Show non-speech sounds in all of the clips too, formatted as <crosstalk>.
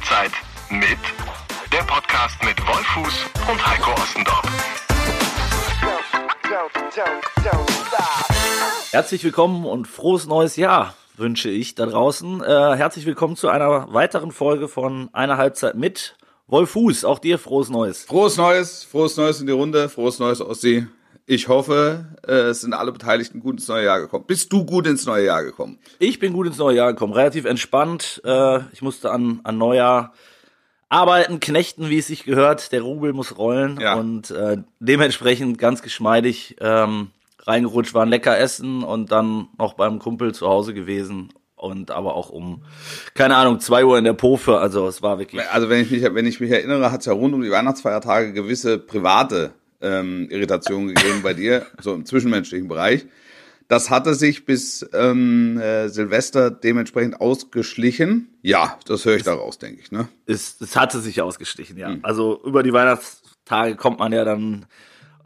Halbzeit mit der Podcast mit Wolfuß und Heiko Ostendorf. Herzlich willkommen und frohes neues Jahr wünsche ich da draußen. Äh, herzlich willkommen zu einer weiteren Folge von einer Halbzeit mit Wolfuß. Auch dir frohes Neues. Frohes Neues, frohes Neues in die Runde, frohes Neues Ossi. Ich hoffe, äh, es sind alle Beteiligten gut ins neue Jahr gekommen. Bist du gut ins neue Jahr gekommen? Ich bin gut ins neue Jahr gekommen, relativ entspannt. Äh, ich musste an, an Neujahr arbeiten, knechten, wie es sich gehört. Der Rubel muss rollen Ja. und äh, dementsprechend ganz geschmeidig ähm, reingerutscht, waren lecker essen und dann noch beim Kumpel zu Hause gewesen und aber auch um, keine Ahnung, zwei Uhr in der Pofe. Also es war wirklich. Also wenn ich mich, wenn ich mich erinnere, hat es ja rund um die Weihnachtsfeiertage gewisse private ähm, Irritationen gegeben bei dir, so im zwischenmenschlichen Bereich. Das hatte sich bis ähm, äh, Silvester dementsprechend ausgeschlichen. Ja, das höre ich daraus, denke ich. Ne? es, es hatte sich ausgestichen, ja. Hm. Also über die Weihnachtstage kommt man ja dann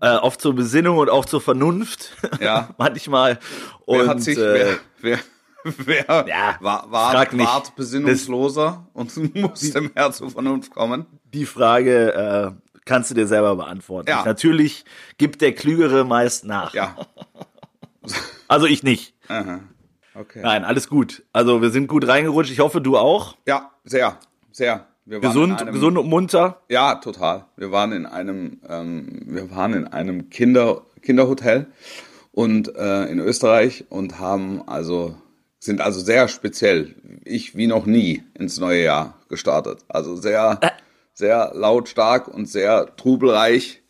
äh, oft zur Besinnung und auch zur Vernunft. Ja. <laughs> Manchmal. Und, Wer hat sich, äh, wer, wer, wer Ja, war, war, ward besinnungsloser und <laughs> musste mehr zur Vernunft kommen? die Frage äh, kannst du dir selber beantworten. Ja. Natürlich gibt der Klügere meist nach. Ja. <laughs> Also ich nicht. Aha. Okay. Nein, alles gut. Also wir sind gut reingerutscht. Ich hoffe, du auch. Ja, sehr, sehr. Gesund, einem, gesund und munter. Ja, total. Wir waren in einem, ähm, wir waren in einem Kinder, Kinderhotel und äh, in Österreich und haben also sind also sehr speziell, ich wie noch nie ins neue Jahr gestartet. Also sehr, sehr lautstark und sehr trubelreich.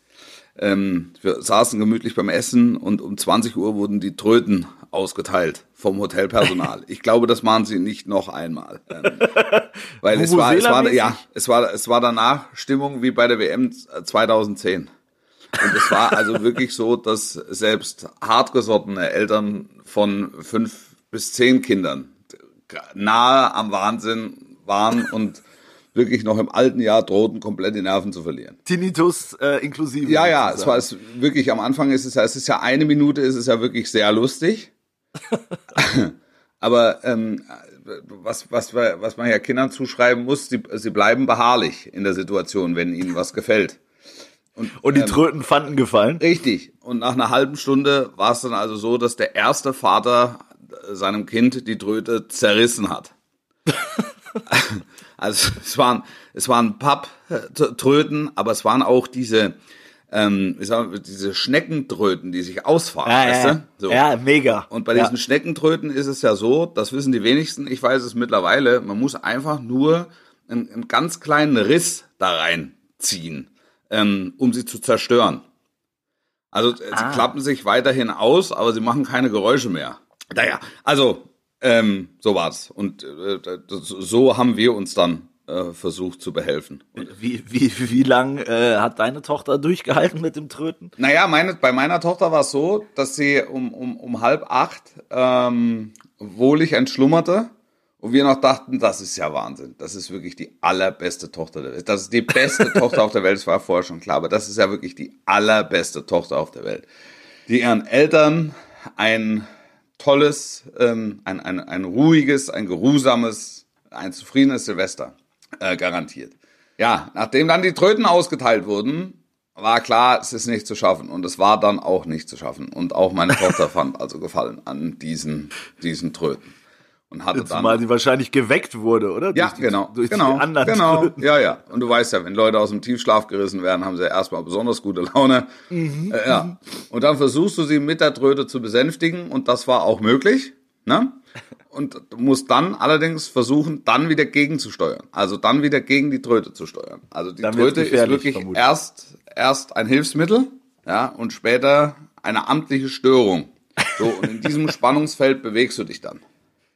Ähm, wir saßen gemütlich beim Essen und um 20 Uhr wurden die Tröten ausgeteilt vom Hotelpersonal. <laughs> Ich glaube, das machen sie nicht noch einmal. Ähm, <laughs> weil es war, es war, ja, es war, es war danach Stimmung wie bei der WM 2010. Und es war also <laughs> wirklich so, dass selbst hartgesottene Eltern von fünf bis zehn Kindern nahe am Wahnsinn waren und wirklich noch im alten Jahr drohten, komplett die Nerven zu verlieren. Tinnitus äh, inklusive. Ja, ja, es war es wirklich am Anfang ist es ja, es ist ja eine Minute, ist es ja wirklich sehr lustig. <laughs> Aber ähm, was, was, was man ja Kindern zuschreiben muss, sie, sie bleiben beharrlich in der Situation, wenn ihnen was gefällt. Und die Tröten fanden gefallen. Richtig. Und nach einer halben Stunde war es dann also so, dass der erste Vater seinem Kind die Tröte zerrissen hat. <laughs> <laughs> also es waren, es waren Papptröten, aber es waren auch diese, ähm, ich sag mal, diese Schneckentröten, die sich ausfahren. Ja, weißt ja, du? So. ja, mega. Und bei ja. diesen Schneckentröten ist es ja so, das wissen die wenigsten, ich weiß es mittlerweile, man muss einfach nur einen, einen ganz kleinen Riss da reinziehen, ähm, um sie zu zerstören. Also äh, Ah. sie klappen sich weiterhin aus, aber sie machen keine Geräusche mehr. Naja, also ähm, so war's. Und äh, das, so haben wir uns dann äh, versucht zu behelfen. Wie, wie, wie lang äh, hat deine Tochter durchgehalten mit dem Tröten? Naja, meine, bei meiner Tochter war es so, dass sie um, um, um halb acht ähm, wohlig entschlummerte und wir noch dachten, das ist ja Wahnsinn. Das ist wirklich die allerbeste Tochter der Welt. Das ist die beste <laughs> Tochter auf der Welt, das war vorher schon klar, aber das ist ja wirklich die allerbeste Tochter auf der Welt. Die ihren Eltern ein tolles, ähm, ein, ein, ein ruhiges, ein geruhsames, ein zufriedenes Silvester äh, garantiert. Ja, nachdem dann die Tröten ausgeteilt wurden, war klar, es ist nicht zu schaffen. Und es war dann auch nicht zu schaffen. Und auch meine Tochter <laughs> fand also Gefallen an diesen, diesen Tröten. Und hatte Zumal dann. sie wahrscheinlich geweckt wurde, oder? Ja, Durch die, genau. Durch genau, die <laughs> anderen genau. Ja, ja. Und du weißt ja, wenn Leute aus dem Tiefschlaf gerissen werden, haben sie erstmal besonders gute Laune. Mhm. Äh, ja. Und dann versuchst du sie mit der Tröte zu besänftigen und das war auch möglich. Ne? Und du musst dann allerdings versuchen, dann wieder gegenzusteuern. Also dann wieder gegen die Tröte zu steuern. Also die Dann Tröte ist wirklich vermutlich. erst, erst ein Hilfsmittel, ja, und später eine amtliche Störung. So, und in diesem <laughs> Spannungsfeld bewegst du dich dann.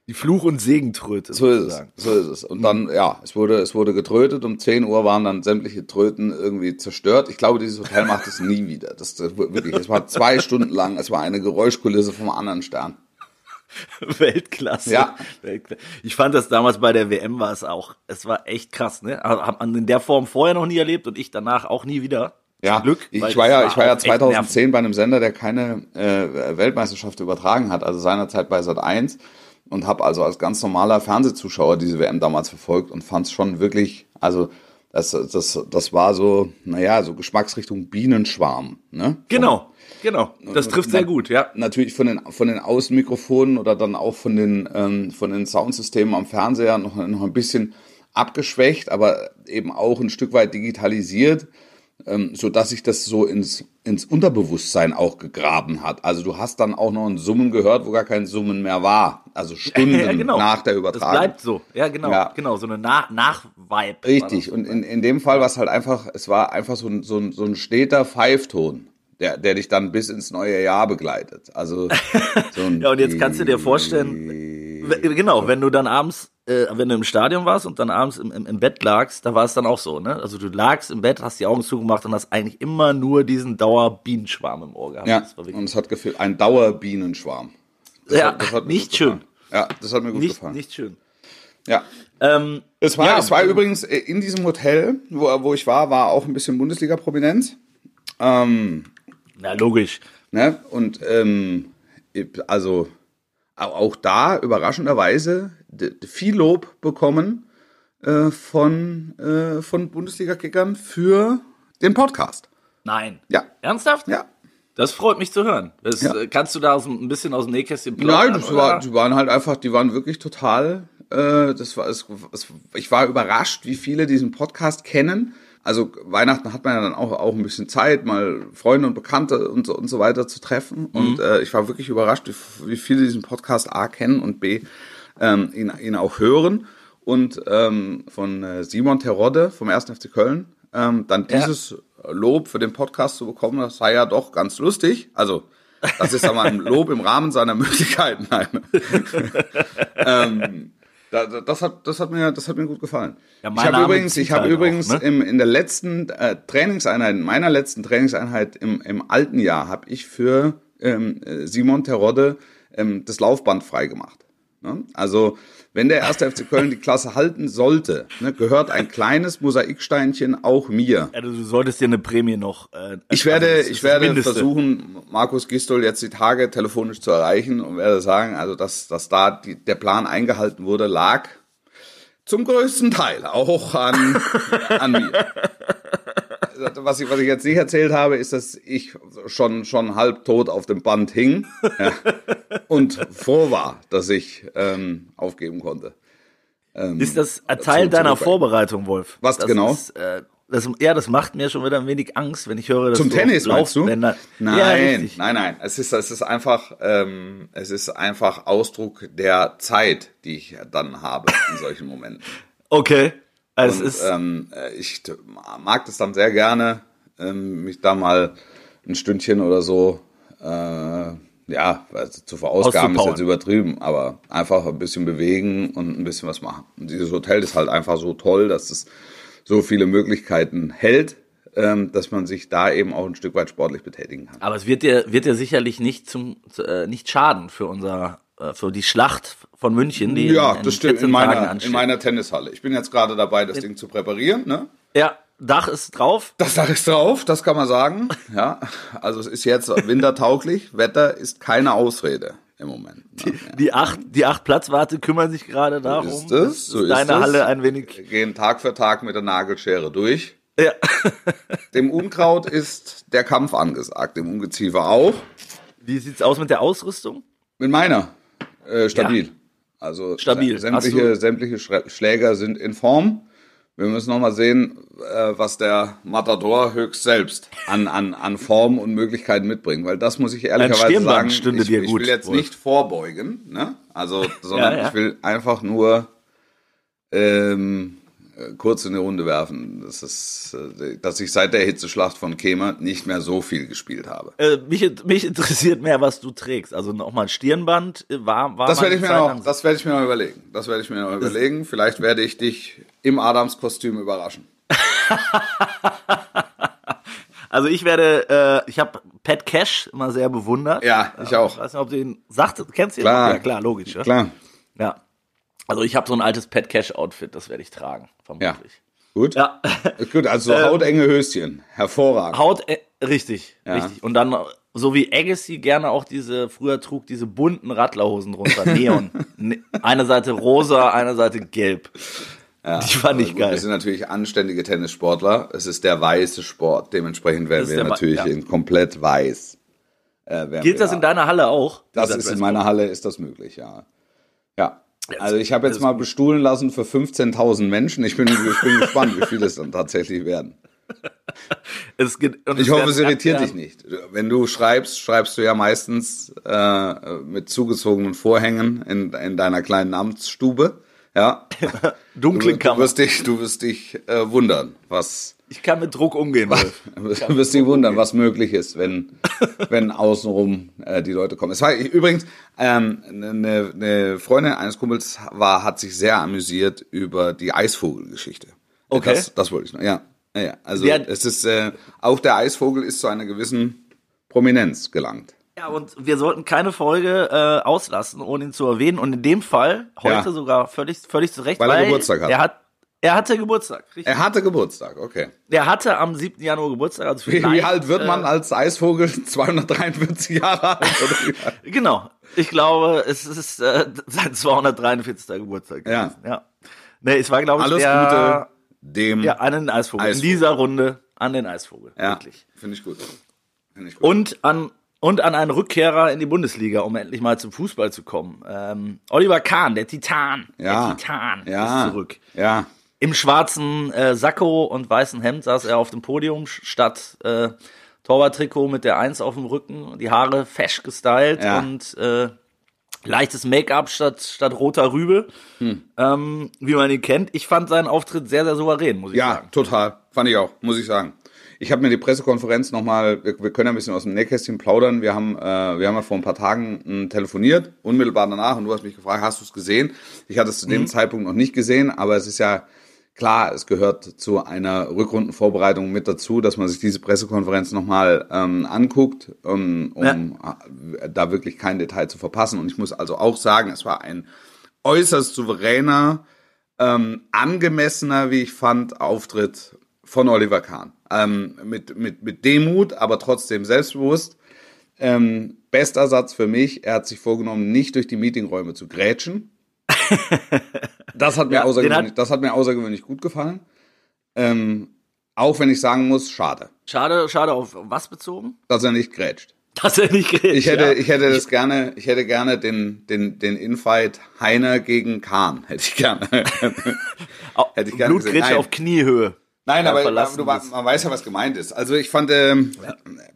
Die Fluch- und Segentröte. So ist es. So ist es. Und dann, ja, es wurde, es wurde getrötet. Um 10 Uhr waren dann sämtliche Tröten irgendwie zerstört. Ich glaube, dieses Hotel macht es nie wieder. Das, das wirklich, es war zwei Stunden lang. Es war eine Geräuschkulisse vom anderen Stern. <laughs> Weltklasse. Ja. Weltklasse. Ich fand das damals bei der WM war es auch, es war echt krass, ne? Also Hat man in der Form vorher noch nie erlebt und ich danach auch nie wieder. Ja, Glück. ich war ja, ich war ja auch echt 2010 bei einem Sender, der keine äh, Weltmeisterschaft übertragen hat, also seinerzeit bei Sat 1. und habe also als ganz normaler Fernsehzuschauer diese WM damals verfolgt und fand es schon wirklich, also das, das, das war so, naja, so Geschmacksrichtung Bienenschwarm. Ne? Genau, genau. Das trifft sehr gut, ja. Natürlich von den, von den Außenmikrofonen oder dann auch von den, ähm, von den Soundsystemen am Fernseher noch, noch ein bisschen abgeschwächt, aber eben auch ein Stück weit digitalisiert, ähm, so dass sich das so ins, ins Unterbewusstsein auch gegraben hat. Also du hast dann auch noch ein Summen gehört, wo gar kein Summen mehr war. Also <laughs> Stunden ja, genau. nach der Das Übertragung. bleibt so. Ja, genau, Ja. genau, so eine Nach Nachvibe. Richtig, und in, in dem Fall war es halt einfach, es war einfach so ein, so ein, so ein steter Pfeifton, der, der dich dann bis ins neue Jahr begleitet. Also <laughs> so Ja, und jetzt kannst du dir vorstellen, genau, wenn du dann abends, äh, wenn du im Stadion warst und dann abends im, im, im Bett lagst, da war es dann auch so, ne? Also du lagst im Bett, hast die Augen zugemacht und hast eigentlich immer nur diesen Dauerbienenschwarm im Ohr gehabt. Ja, und es hat gefehlt, ein Dauerbienenschwarm. Das Ja, hat- hat nicht schön. Ja, das hat mir gut nicht, gefallen. nicht schön. Ja. Ähm, Es war, Ja, es war ähm, übrigens äh, in diesem Hotel, wo, wo ich war, war auch ein bisschen Bundesliga-Prominenz. Ähm, na, logisch. Ne? Und ähm, also au- auch da überraschenderweise viel Lob bekommen äh, von, äh, von Bundesliga-Kickern für den Podcast. Nein. Ja. Ernsthaft? Ja. Das freut mich zu hören. Das, Ja. äh, Kannst du da aus, ein bisschen aus dem Nähkästchen Nein, plaudern, das war, die waren halt einfach, die waren wirklich total, äh, das war, es, es, ich war überrascht, wie viele diesen Podcast kennen. Also Weihnachten hat man ja dann auch, auch ein bisschen Zeit, mal Freunde und Bekannte und so, und so weiter zu treffen. Und äh, ich war wirklich überrascht, wie, wie viele diesen Podcast A kennen und B ähm, ihn, ihn auch hören. Und ähm, von äh, Simon Terodde vom 1. FC Köln ähm, dann Ja. dieses Lob für den Podcast zu bekommen, das sei ja doch ganz lustig. Also das ist aber ein <laughs> Lob im Rahmen seiner Möglichkeiten. Nein. <laughs> ähm, da, da- das, hat, das, hat mir, das hat mir gut gefallen. Ja, ich habe übrigens, ich habe halt übrigens auch, ne? im, in der letzten äh, Trainingseinheit, in meiner letzten Trainingseinheit im, im alten Jahr, habe ich für ähm, äh, Simon Terodde ähm, das Laufband freigemacht. Ne? Also, wenn der erste FC Köln die Klasse halten sollte, ne, gehört ein kleines Mosaiksteinchen auch mir. Ja, du, solltest dir eine Prämie noch. Äh, Ich werde, also ich werde versuchen, Markus Gistol jetzt die Tage telefonisch zu erreichen und werde sagen, also dass, dass da die, der Plan eingehalten wurde, lag zum größten Teil auch an, an mir. <laughs> Was ich, was ich jetzt nicht erzählt habe, ist, dass ich schon, schon halb tot auf dem Band hing ja, und froh war, dass ich ähm, aufgeben konnte. Ist das ein Teil deiner Vorbereitung, Wolf? Was das genau? Ist, äh, das, ja, das macht mir schon wieder ein wenig Angst, wenn ich höre, dass Zum du Tennis auf meinst du? Laufbändern- Nein, ja, richtig. nein, nein. Es ist, es ist einfach, ähm, es ist einfach Ausdruck der Zeit, die ich dann habe in solchen Momenten. Okay. Also Und, ähm, äh, ich mag das dann sehr gerne, ähm, mich da mal ein Stündchen oder so, äh, ja, also zu verausgaben ist jetzt übertrieben, aber einfach ein bisschen bewegen und ein bisschen was machen. Und dieses Hotel ist halt einfach so toll, dass es so viele Möglichkeiten hält, ähm, dass man sich da eben auch ein Stück weit sportlich betätigen kann. aber es wird dir, wird dir sicherlich nicht zum, zu, äh, nicht schaden für unser, für die Schlacht von München, die Ja, in, in das stimmt, 14 in meiner, in meiner Tennishalle. Ich bin jetzt gerade dabei, das Ding zu präparieren, ne? Ja, Dach ist drauf. Das Dach ist drauf, das kann man sagen. <laughs> Ja, also es ist jetzt wintertauglich. Wetter ist keine Ausrede im Moment. Ne? Die acht, die acht Platzwarte kümmern sich gerade darum. ist es, so ist deine es. Halle ein wenig. Wir gehen Tag für Tag mit der Nagelschere durch. Ja. <laughs> Dem Unkraut ist der Kampf angesagt, dem Ungeziefer auch. Wie sieht's aus mit der Ausrüstung? Mit meiner äh, stabil. Also Stabil. sämtliche, sämtliche Schläger sind in Form. Wir müssen noch mal sehen, äh, was der Matador höchst selbst an, an, an Form und Möglichkeiten mitbringt. Weil das muss ich ehrlicherweise sagen, stünde ich, dir ich gut, will jetzt Wolf. nicht vorbeugen, ne? Also, <laughs> sondern Ja, ja. ich will einfach nur ähm, äh, kurz in die Runde werfen. Das ist, äh, dass ich seit der Hitzeschlacht von Kemer nicht mehr so viel gespielt habe. Äh, mich, <laughs> mich interessiert mehr, was du trägst. Also nochmal ein Stirnband äh, war, war Das werde ich mir noch, das werde ich mir noch überlegen. Das werde ich mir noch überlegen. Vielleicht werde ich dich im Adams-Kostüm überraschen. <laughs> Also ich werde, äh, ich habe Pat Cash immer sehr bewundert. Ja, ich auch. Ich weiß nicht, ob du ihn sagt, kennst du ihn? Klar. Ja, klar, logisch. Ja. Klar. ja. Also ich habe so ein altes Pat Cash Outfit, das werde ich tragen, Ja. vermutlich. Gut. Ja. <laughs> Gut, also so hautenge Höschen. Hervorragend. Haut, äh, richtig, Ja. richtig. Und dann so wie Agassi gerne auch diese, früher trug diese bunten Radlerhosen drunter, Neon. <laughs> Ne- eine Seite rosa, eine Seite gelb. Ja, Die fand ich geil. Wir sind natürlich anständige Tennissportler. Es ist der weiße Sport. Dementsprechend werden wir natürlich ja. in komplett weiß. Äh, Gilt das in deiner Halle auch? Das ist in meiner Halle ist das möglich, ja. Ja. Also ich habe jetzt mal bestuhlen lassen für 15.000 Menschen. Ich bin, ich bin <laughs> gespannt, wie viele es dann tatsächlich werden. <laughs> Es geht, Ich hoffe, es irritiert dich nicht. Wenn du schreibst, schreibst du ja meistens äh, mit zugezogenen Vorhängen in, in deiner kleinen Amtsstube. Ja. <laughs> Dunkle Du, du Kammer. wirst dich, du wirst dich äh, wundern, was Ich kann mit Druck umgehen. <laughs> Du wirst dich wundern, was möglich ist, wenn, <laughs> wenn außenrum äh, die Leute kommen. Es war übrigens ähm, eine, eine Freundin eines Kumpels war, hat sich sehr amüsiert über die Eisvogelgeschichte. Okay. Das, das wollte ich noch. Ja, ja. Also Ja. es ist äh, auch der Eisvogel ist zu einer gewissen Prominenz gelangt. Ja, und wir sollten keine Folge äh, auslassen, ohne ihn zu erwähnen. Und in dem Fall, heute Ja. sogar völlig, völlig zu Recht, Weil er Geburtstag hat. Er, hat, er hatte Geburtstag. Richtig. Er hatte Geburtstag, okay. Er hatte am 7. Januar Geburtstag. Also Wie, wie alt wird man äh, als Eisvogel? <laughs> 243 Jahre <laughs> alt? Genau. Ich glaube, es ist äh, sein 243. Geburtstag. Ja. gewesen. ja. Nee, es war, glaube ich, Alles der, Gute dem. Ja, an den Eisvogel. Eisvogel. In dieser Runde an den Eisvogel. ja Wirklich. finde ich gut. Finde ich gut. Und an, und an einen Rückkehrer in die Bundesliga, um endlich mal zum Fußball zu kommen. Ähm, Oliver Kahn, der Titan. ja. Der Titan ja. ist zurück. Ja. Im schwarzen äh, Sakko und weißen Hemd saß er auf dem Podium statt äh, Torwarttrikot mit der Eins auf dem Rücken, die Haare fesch gestylt Ja. und äh, leichtes Make-up statt, statt roter Rübe, Hm. ähm, wie man ihn kennt. Ich fand seinen Auftritt sehr, sehr souverän, muss ich Ja, sagen. total. Fand ich auch, muss ich sagen. Ich habe mir die Pressekonferenz nochmal, wir, wir können ja ein bisschen aus dem Nähkästchen plaudern. Wir haben, äh, wir haben ja vor ein paar Tagen mh, telefoniert, unmittelbar danach, und du hast mich gefragt, hast du es gesehen? Ich hatte es zu Mhm. dem Zeitpunkt noch nicht gesehen, aber es ist ja klar, es gehört zu einer Rückrundenvorbereitung mit dazu, dass man sich diese Pressekonferenz nochmal ähm, anguckt, um, um äh, da wirklich kein Detail zu verpassen. Und ich muss also auch sagen, es war ein äußerst souveräner, ähm, angemessener, wie ich fand, Auftritt von Oliver Kahn. Ähm, mit, mit, mit Demut, aber trotzdem selbstbewusst. Ähm, bester Satz für mich, er hat sich vorgenommen, nicht durch die Meetingräume zu grätschen. <laughs> Das hat mir, Ja, außergewöhnlich, hat- das hat mir außergewöhnlich gut gefallen. Ähm, auch wenn ich sagen muss, schade, Schade, schade auf was bezogen? dass er nicht grätscht. Dass er nicht grätscht. Ich hätte, ja. ich hätte das gerne, ich hätte gerne den, den, den Infight Heiner gegen Kahn, hätte ich gerne. <laughs> Hätte ich gerne. Blutgrätsche auf Kniehöhe. Nein, Ja, aber, du, man weiß ja, was gemeint ist. Also ich fand, ähm,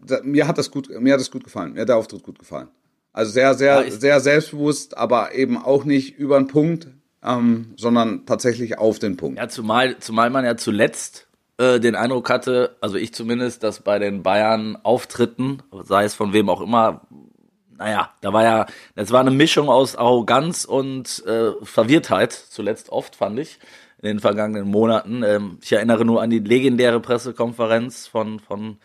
da, mir hat das gut, mir hat das gut gefallen. Mir hat der Auftritt gut gefallen. Also sehr, sehr, Ja, sehr selbstbewusst, aber eben auch nicht über den Punkt, ähm, sondern tatsächlich auf den Punkt. Ja, zumal, zumal man ja zuletzt äh, den Eindruck hatte, also ich zumindest, dass bei den Bayern-Auftritten, sei es von wem auch immer, naja, da war ja, das war eine Mischung aus Arroganz und äh, Verwirrtheit, zuletzt oft, fand ich, in den vergangenen Monaten. Ähm, ich erinnere nur an die legendäre Pressekonferenz von, von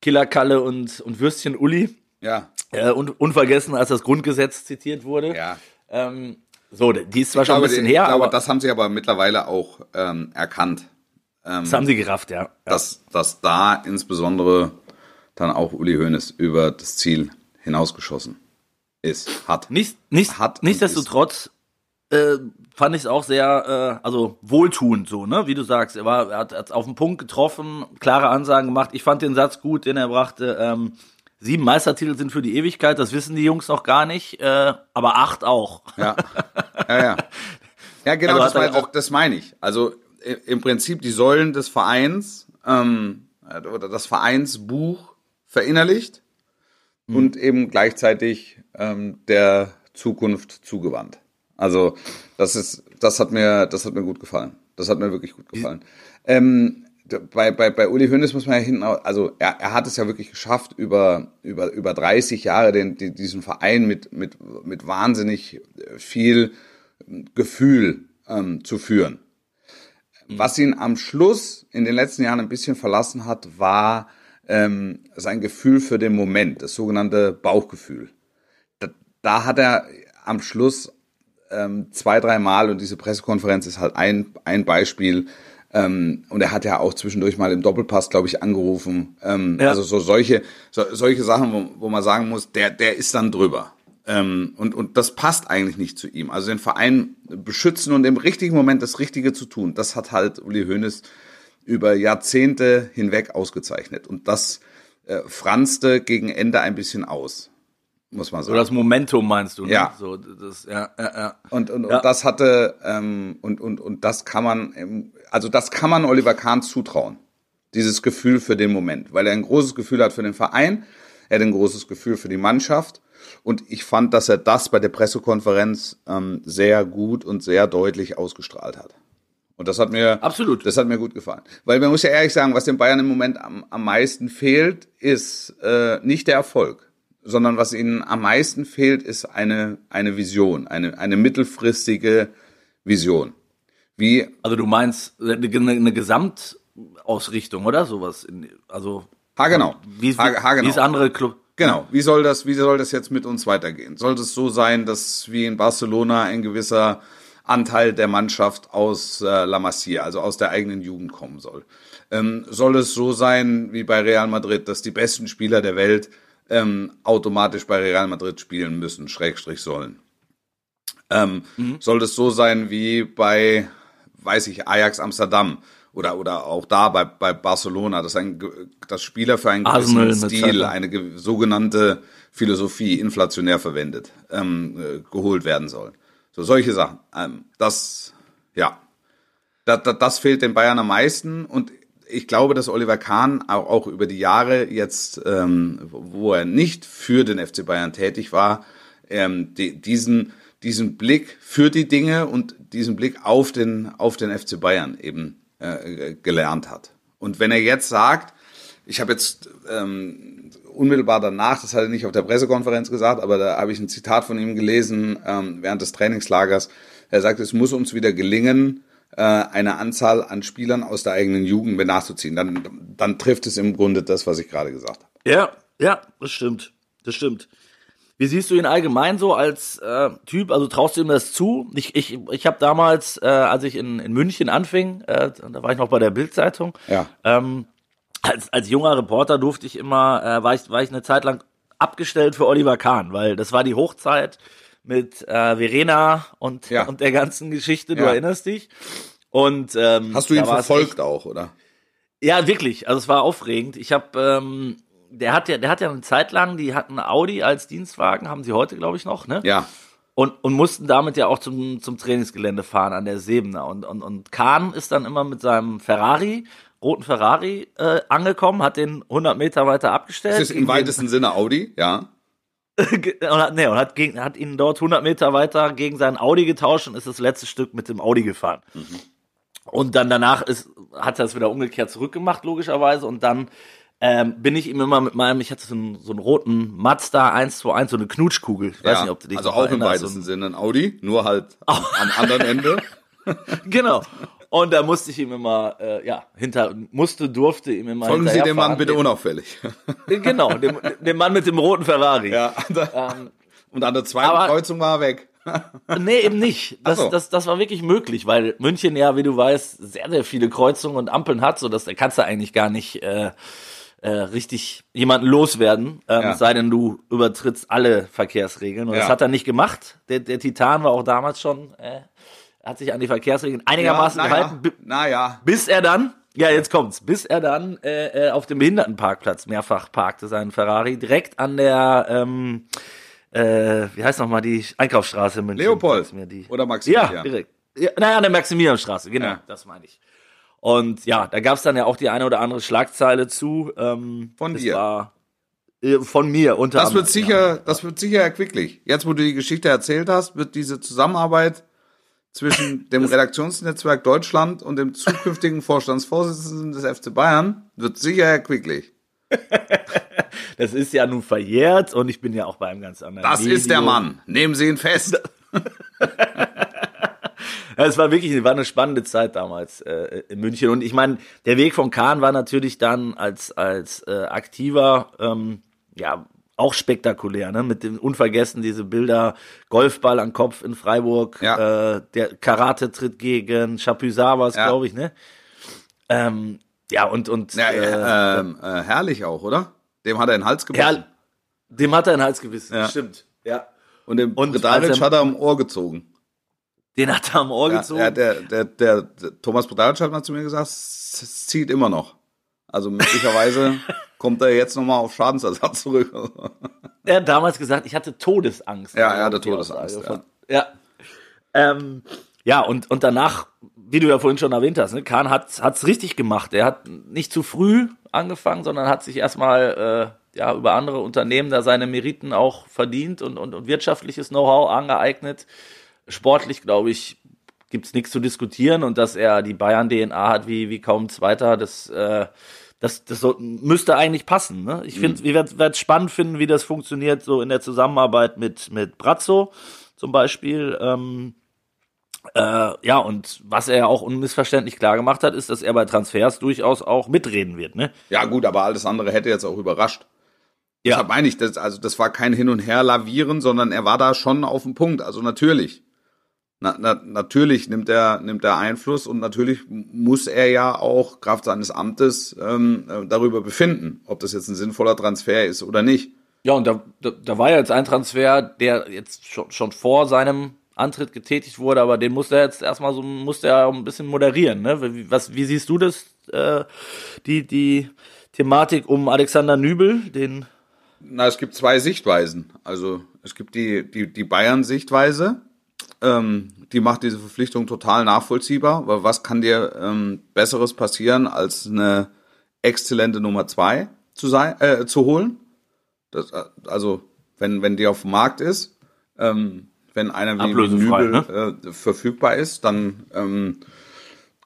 Killer Kalle und, und Würstchen Uli. Ja, Äh, und unvergessen, als das Grundgesetz zitiert wurde. ja. Ähm, so, die ist zwar Ich schon ein bisschen her, glaube, aber das haben sie aber mittlerweile auch ähm, erkannt, das haben sie gerafft, ja. dass, dass da insbesondere dann auch Uli Hoeneß über das Ziel hinausgeschossen ist, hat. Nicht, nicht, Hat nichtsdestotrotz äh, fand ich es auch sehr, äh, also wohltuend so, ne? Wie du sagst, er war, er hat es auf den Punkt getroffen, klare Ansagen gemacht. Ich fand den Satz gut, den er brachte. Ähm, sieben Meistertitel sind für die Ewigkeit, das wissen die Jungs noch gar nicht, äh, aber acht auch. Ja, ja, ja. <laughs> Ja, genau, Also das, mein, auch- das meine ich. Also im Prinzip die Säulen des Vereins ähm, oder das Vereinsbuch verinnerlicht Mhm. und eben gleichzeitig ähm, der Zukunft zugewandt. Also das ist, das hat mir, das hat mir gut gefallen. Das hat mir wirklich gut gefallen. Ähm, bei, bei, bei Uli Hoeneß muss man ja hinten, au- also er, er hat es ja wirklich geschafft, über, über, über 30 Jahre den, die, diesen Verein mit, mit, mit wahnsinnig äh, viel Gefühl ähm, zu führen. Was ihn am Schluss in den letzten Jahren ein bisschen verlassen hat, war ähm, sein Gefühl für den Moment, das sogenannte Bauchgefühl. Da, da hat er am Schluss ähm, zwei, drei Mal, und diese Pressekonferenz ist halt ein, ein Beispiel, Ähm, und er hat ja auch zwischendurch mal im Doppelpass, glaube ich, angerufen. Ähm, Ja. Also so solche, so, solche Sachen, wo, wo man sagen muss, der, der ist dann drüber. Ähm, und, und das passt eigentlich nicht zu ihm. Also den Verein beschützen und im richtigen Moment das Richtige zu tun, das hat halt Uli Hoeneß über Jahrzehnte hinweg ausgezeichnet. Und das äh, franzte gegen Ende ein bisschen aus, muss man sagen. das Momentum meinst du, ne? Ja. So, das, ja, ja, ja. Und, und, Ja. und das hatte, ähm, und, und, und das kann man, also das kann man Oliver Kahn zutrauen. Dieses Gefühl für den Moment, weil er ein großes Gefühl hat für den Verein, er hat ein großes Gefühl für die Mannschaft. Und ich fand, dass er das bei der Pressekonferenz ähm, sehr gut und sehr deutlich ausgestrahlt hat. Und das hat mir Absolut. das hat mir gut gefallen. Weil man muss ja ehrlich sagen, was den Bayern im Moment am, am meisten fehlt, ist äh, nicht der Erfolg, sondern was ihnen am meisten fehlt, ist eine, eine Vision, eine, eine mittelfristige Vision. Wie, Also du meinst eine, eine Gesamtausrichtung, oder? Sowas. Also ha genau, wie, ha, ha, wie genau. es andere Club. Genau. Wie soll das, wie soll das jetzt mit uns weitergehen? Soll es so sein, dass wie in Barcelona ein gewisser Anteil der Mannschaft aus äh, La Masia, also aus der eigenen Jugend kommen soll? Ähm, soll es so sein wie bei Real Madrid, dass die besten Spieler der Welt ähm, automatisch bei Real Madrid spielen müssen, Schrägstrich sollen? Ähm, Soll es so sein wie bei, weiß ich, Ajax Amsterdam oder, oder auch da bei, bei Barcelona, dass, ein, dass Spieler für einen Arsenal gewissen Zeit Stil, eine ge- sogenannte Philosophie, inflationär verwendet, ähm, äh, geholt werden sollen. So solche Sachen. Ähm, das, ja, das, das, das fehlt den Bayern am meisten und ich glaube, dass Oliver Kahn auch, auch über die Jahre jetzt, ähm, wo er nicht für den FC Bayern tätig war, ähm, die, diesen, diesen Blick für die Dinge und diesen Blick auf den, auf den FC Bayern eben äh, gelernt hat. Und wenn er jetzt sagt, ich habe jetzt ähm, unmittelbar danach, das hat er nicht auf der Pressekonferenz gesagt, aber da habe ich ein Zitat von ihm gelesen ähm, während des Trainingslagers. Er sagt, es muss uns wieder gelingen, äh, eine Anzahl an Spielern aus der eigenen Jugend mit nachzuziehen. Dann, dann trifft es im Grunde das, was ich gerade gesagt habe. Ja, ja, das stimmt. Das stimmt. Wie siehst du ihn allgemein so als äh, Typ? Also traust du ihm das zu? Ich, ich, ich habe damals, äh, als ich in, in München anfing, äh, da war ich noch bei der Bildzeitung. Ja. Ähm, als, als junger Reporter durfte ich immer, äh, war, ich, war ich eine Zeit lang abgestellt für Oliver Kahn, weil das war die Hochzeit mit äh, Verena und, Ja. und der ganzen Geschichte, du Ja. erinnerst dich. Und ähm, Hast du ihn verfolgt auch, oder? ja, wirklich. Also es war aufregend. Ich habe, ähm, der hat ja, der hat ja eine Zeit lang, die hatten Audi als Dienstwagen, haben sie heute, glaube ich, noch, ne? Ja. Und, und mussten damit ja auch zum, zum Trainingsgelände fahren an der Sebener. Und, und, und Kahn ist dann immer mit seinem Ferrari, roten Ferrari, äh, angekommen, hat den 100 Meter weiter abgestellt. Das ist im weitesten Sinne Audi, ja. Und hat, nee, und hat, gegen, hat ihn dort 100 Meter weiter gegen seinen Audi getauscht und ist das letzte Stück mit dem Audi gefahren. Und dann danach ist, hat er es wieder umgekehrt zurückgemacht, logischerweise. Und dann ähm, bin ich ihm immer mit meinem, ich hatte so einen, so einen roten Mazda 121, so eine Knutschkugel. Ich weiß ja. nicht, ob du dich also auch im weitesten So Sinne ein Audi, nur halt am, am <laughs> anderen Ende. Genau. Und da musste ich ihm immer, äh, ja, hinter, musste, durfte ihm immer Folgen Sie dem Mann bitte unauffällig. Den- Genau, dem, dem Mann mit dem roten Ferrari. ja. Ähm, Und an der zweiten aber- Kreuzung war er weg. <laughs> Nee, eben nicht. Das, so. das, das war wirklich möglich, weil München ja, wie du weißt, sehr, sehr viele Kreuzungen und Ampeln hat, so dass da kannst du eigentlich gar nicht äh, äh, richtig jemanden loswerden, ähm, Ja. es sei denn, du übertrittst alle Verkehrsregeln. Und das Ja. hat er nicht gemacht. Der, der Titan war auch damals schon, äh, hat sich an die Verkehrsregeln einigermaßen naja, gehalten, bi- naja. bis er dann, ja, jetzt kommt's, bis er dann äh, äh, auf dem Behindertenparkplatz mehrfach parkte, seinen Ferrari, direkt an der, ähm, äh, wie heißt nochmal die Einkaufsstraße in München? Leopold Sag's Mir die. oder Maximilian. Ja, direkt. Ja, naja, an der Maximilianstraße, genau, Ja. das meine ich. Und ja, da gab's dann ja auch die eine oder andere Schlagzeile zu. Ähm, Von dir. War, äh, von mir unter Das anderem, wird sicher, das wird sicher erquicklich. Jetzt, wo du die Geschichte erzählt hast, wird diese Zusammenarbeit zwischen <laughs> dem Redaktionsnetzwerk Deutschland und dem zukünftigen <laughs> Vorstandsvorsitzenden des FC Bayern wird sicher erquicklich. <laughs> Das ist ja nun verjährt und ich bin ja auch bei einem ganz anderen Das ist der Medium. Mann. Nehmen Sie ihn fest. Es war wirklich, war eine spannende Zeit damals äh, in München. Und ich meine, der Weg von Kahn war natürlich dann als als äh, aktiver, ähm, ja auch spektakulär, ne? Mit dem unvergessen diese Bilder Golfball am Kopf in Freiburg, Ja. äh, der Karate tritt gegen Chapuisat Ja. glaube ich, ne? Ähm, ja, und, und Ja, äh, ähm, äh, herrlich auch, oder? Dem hat er den Hals gebissen. Herr, dem hat er einen Hals gebissen, Ja. stimmt. Ja. Und den als er- hat er am Ohr gezogen. Den hat er am Ohr gezogen. ja, der, der, der, der Thomas Bredaric hat mal zu mir gesagt, es es zieht immer noch. Also möglicherweise <laughs> kommt er jetzt nochmal auf Schadensersatz <laughs> zurück. Er hat damals gesagt, ich hatte Todesangst. Ja, er hatte Todesangst, von- Ja. Ähm, ja, und, und danach, wie du ja vorhin schon erwähnt hast, ne, Kahn hat hat's richtig gemacht. Er hat nicht zu früh angefangen, sondern hat sich erstmal äh, ja, über andere Unternehmen da seine Meriten auch verdient und, und, und wirtschaftliches Know-how angeeignet. Sportlich, glaube ich, gibt's nichts zu diskutieren und dass er die Bayern-DNA hat wie, wie kaum zweiter, das, äh, das, das so, müsste eigentlich passen. Ne? Ich finde, wir werden es spannend finden, wie das funktioniert, so in der Zusammenarbeit mit, mit Brazzo zum Beispiel. Ähm, äh, ja, und was er auch unmissverständlich klar gemacht hat, ist, dass er bei Transfers durchaus auch mitreden wird. Ne? Ja gut, aber alles andere hätte jetzt auch überrascht. Ja. Deshalb meine ich, das, also das war kein Hin und Her lavieren, sondern er war da schon auf dem Punkt. Also natürlich. Na, na, natürlich nimmt er, nimmt er Einfluss und natürlich muss er ja auch Kraft seines Amtes ähm, äh, darüber befinden, ob das jetzt ein sinnvoller Transfer ist oder nicht. Ja, und da, da, da war ja jetzt ein Transfer, der jetzt schon, schon vor seinem Antritt getätigt wurde, aber den musste er jetzt erstmal so, musste er ein bisschen moderieren. Ne? Wie, was, wie siehst du das, äh, die, die Thematik um Alexander Nübel, den Na, es gibt zwei Sichtweisen. Also es gibt die, die, die Bayern-Sichtweise, ähm, die macht diese Verpflichtung total nachvollziehbar, weil was kann dir ähm, Besseres passieren, als eine exzellente Nummer zwei zu sein, äh, zu holen? Das, äh, also, wenn, wenn die auf dem Markt ist, ähm, wenn einer wie, Nübel äh, verfügbar ist, dann ähm,